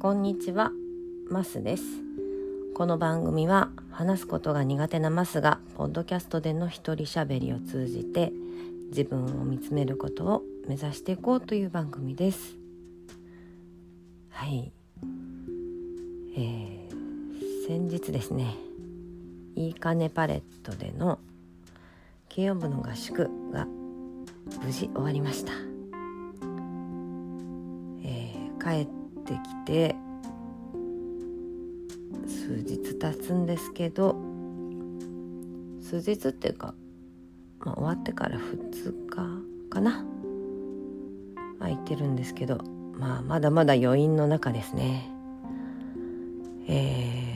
こんにちは、マスです。この番組は話すことが苦手なマスがポッドキャストでの一人喋りを通じて自分を見つめることを目指していこうという番組です。はい、えー、先日ですね、いいかねパレットでの軽音部の合宿が無事終わりました。えー、帰ってきて数日経つんですけど数日っていうか、まあ、終わってから2日かな空いてるんですけど、まあ、まだまだ余韻の中ですね。え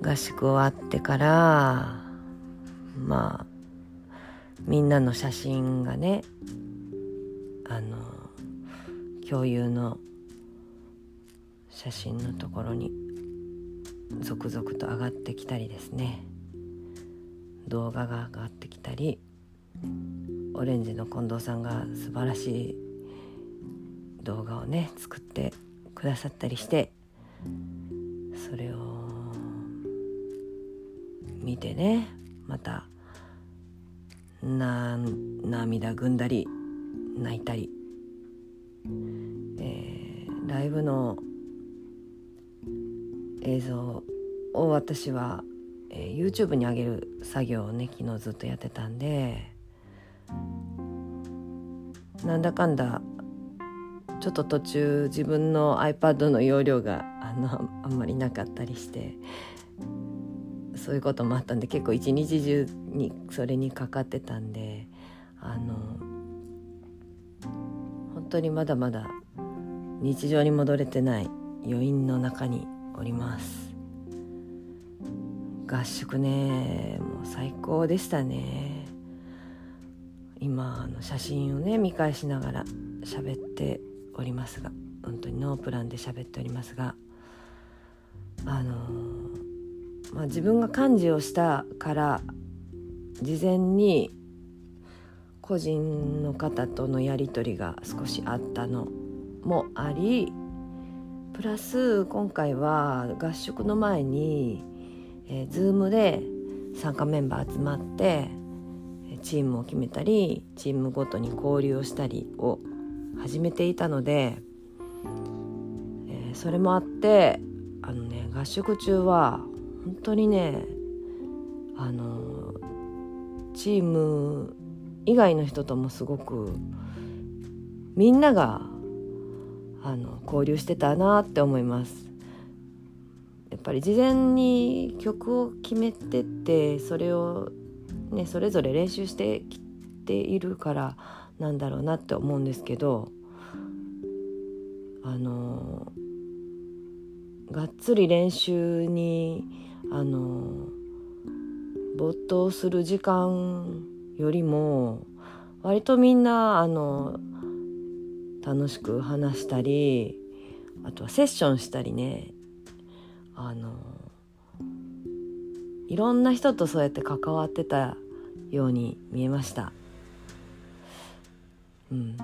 ー、合宿終わってからまあみんなの写真がねあの共有の写真のところに続々と上がってきたりですね。動画が上がってきたりオレンジの近藤さんが素晴らしい動画をね作ってくださったりしてそれを見てねまたな涙ぐんだり泣いたり、えー、ライブの映像を私は、えー、YouTube に上げる作業をね昨日ずっとやってたんでなんだかんだちょっと途中自分の iPad の容量があのあんまりなかったりしてそういうこともあったんで結構一日中にそれにかかってたんであの本当にまだまだ日常に戻れてない余韻の中におります。合宿ねもう最高でしたね。今あの写真をね見返しながら喋っておりますが本当にノープランで喋っておりますがあのまあ、自分が幹事をしたから事前に個人の方とのやり取りが少しあったのもありプラス今回は合宿の前に、えー、Zoom で参加メンバー集まってチームを決めたりチームごとに交流をしたりを始めていたので、えー、それもあってあのね合宿中は本当にねあのチーム以外の人ともすごくみんながあの交流してたなって思います。やっぱり事前に曲を決めてってそれをねそれぞれ練習してきているからなんだろうなって思うんですけどあのがっつり練習にあの没頭する時間よりも割とみんなあの楽しく話したりあとはセッションしたりねあのいろんな人とそうやって関わってたように見えました。うん、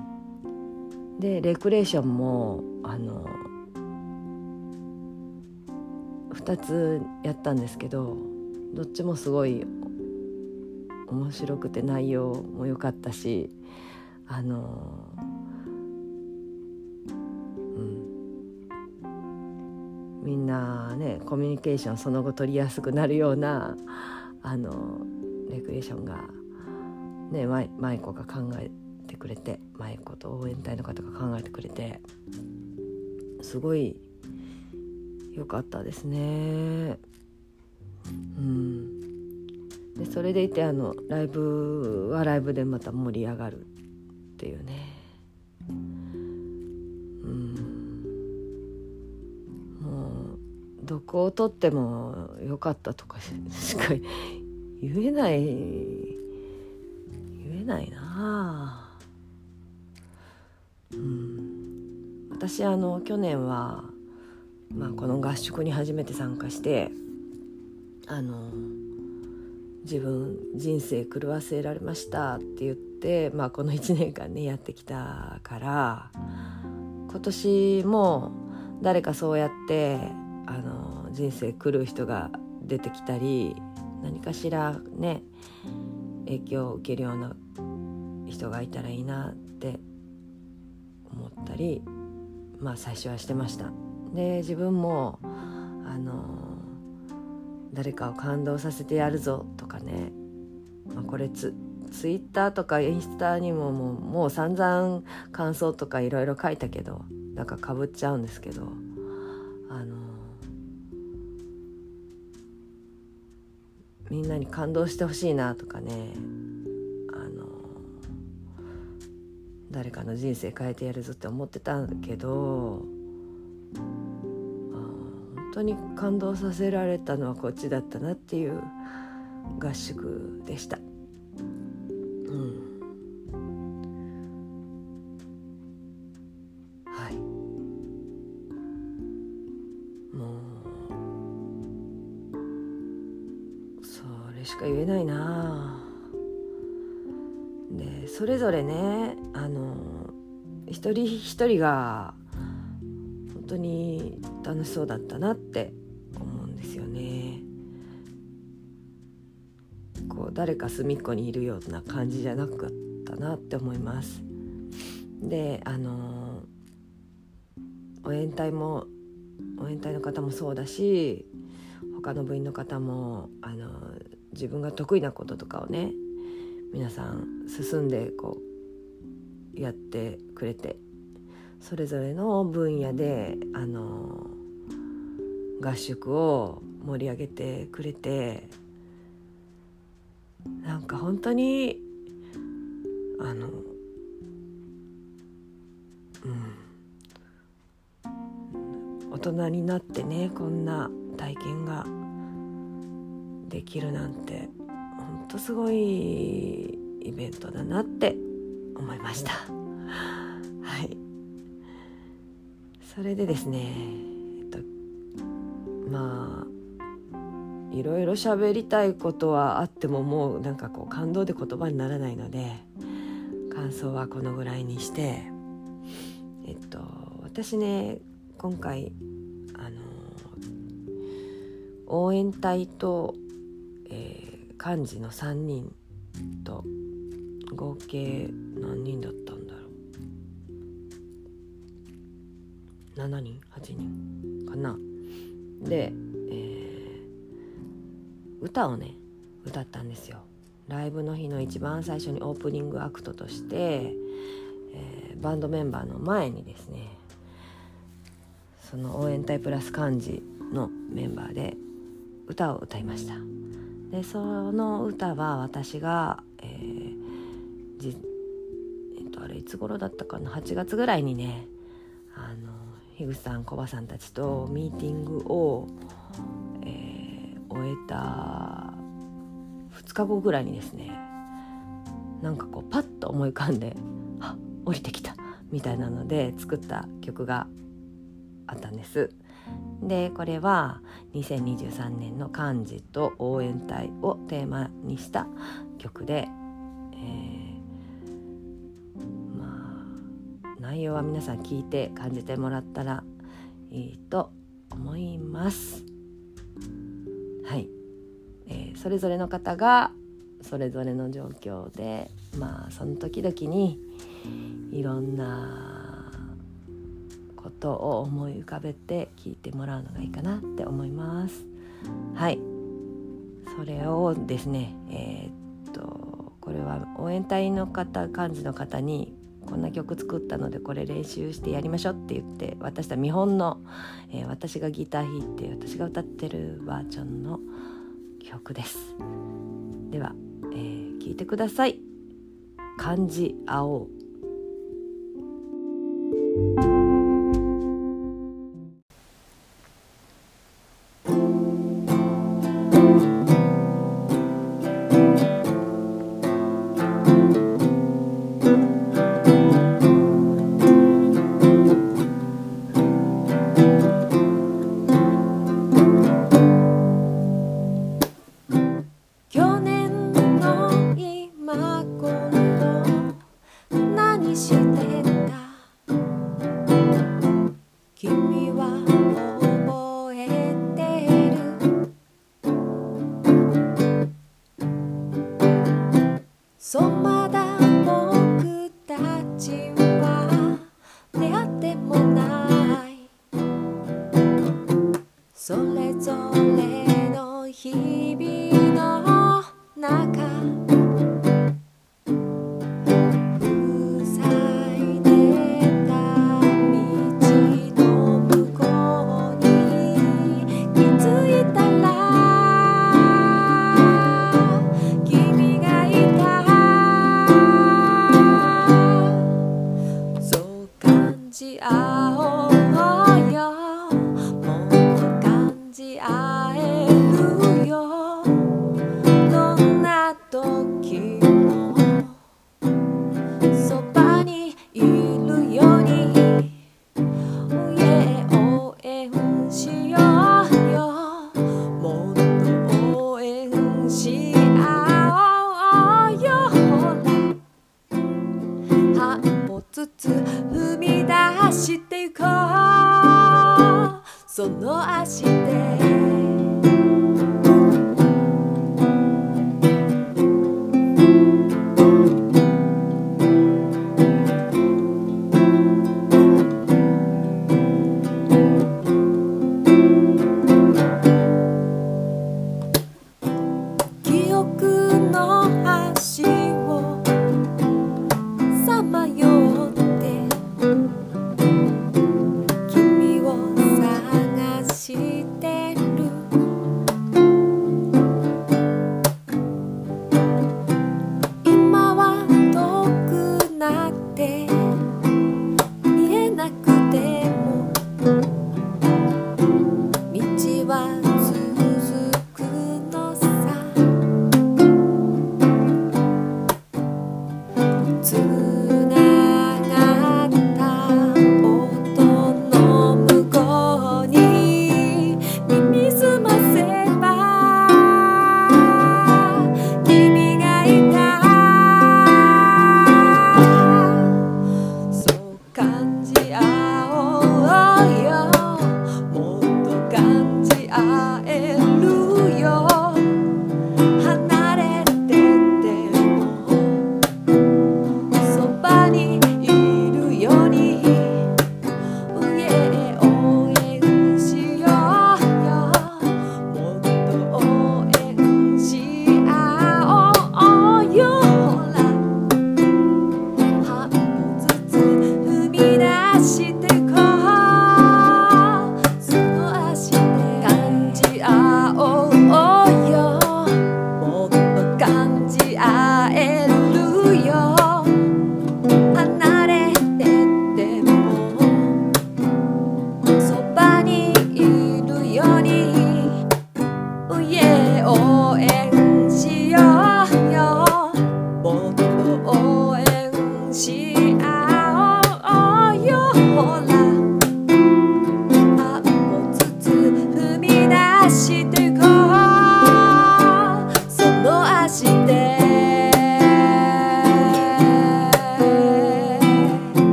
でレクレーションもあの2つやったんですけどどっちもすごい面白くて内容も良かったしあのみんなねコミュニケーションその後取りやすくなるようなあのレクリエーションがね舞子が考えてくれて舞子と応援隊の方が考えてくれてすごい良かったですね。うん、でそれでいてあのライブはライブでまた盛り上がるっていうね。どこを取っても良かったとかしか言えない言えないなうん。私あの去年は、まあ、この合宿に初めて参加してあの自分人生狂わせられましたって言って、まあ、この1年間ねやってきたから今年も誰かそうやってあの人生狂う人が出てきたり何かしらね影響を受けるような人がいたらいいなって思ったりまあ最初はしてました。で自分もあの誰かを感動させてやるぞとかね、まあ、これツツイッターとかインスタにももうもう散々感想とかいろいろ書いたけどなんかかぶっちゃうんですけどあのみんなに感動してほしいなとかねあの誰かの人生変えてやるぞって思ってたけど本当に感動させられたのはこっちだったなっていう合宿でした。しか言えないなでそれぞれねあの一人一人が本当に楽しそうだったなって思うんですよね。こう誰か隅っこにいるような感じじゃなかったなって思います。であの応援隊も応援隊の方もそうだし他の部員の方もあの自分が得意なこととかをね皆さん進んでこうやってくれてそれぞれの分野であの合宿を盛り上げてくれてなんか本当にあのうん大人になってねこんな体験ができるなんてほんとすごいイベントだなって思いました。はい。それでですねえっとまあいろいろ喋りたいことはあってももうなんかこう感動で言葉にならないので感想はこのぐらいにしてえっと私ね今回あの応援隊と幹事の3人と合計何人だったんだろう。7人8人かな。で、えー、歌をね歌ったんですよ。ライブの日の一番最初にオープニングアクトとして、えー、バンドメンバーの前にですねその応援隊プラス幹事のメンバーで歌を歌いました。でその歌は私が、えーえっと、あれいつ頃だったかな？8月ぐらいにねあの樋口さんコバさんたちとミーティングを、えー、終えた2日後ぐらいにですねなんかこうパッと思い浮かんで「あ降りてきた」みたいなので作った曲があったんです。でこれは2023年の漢字と応援隊をテーマにした曲で、えー、まあ内容は皆さん聞いて感じてもらったらいいと思います。はい、えー、それぞれの方がそれぞれの状況でまあその時々にいろんなことを思い浮かべて聞いてもらうのがいいかなって思います。はい。それをですねえー、っとこれは応援隊の方幹事の方にこんな曲作ったのでこれ練習してやりましょうって言って渡した見本の、えー、私がギター弾いて私が歌ってるバージョンの曲です。では、えー、聞いてください。漢字青そう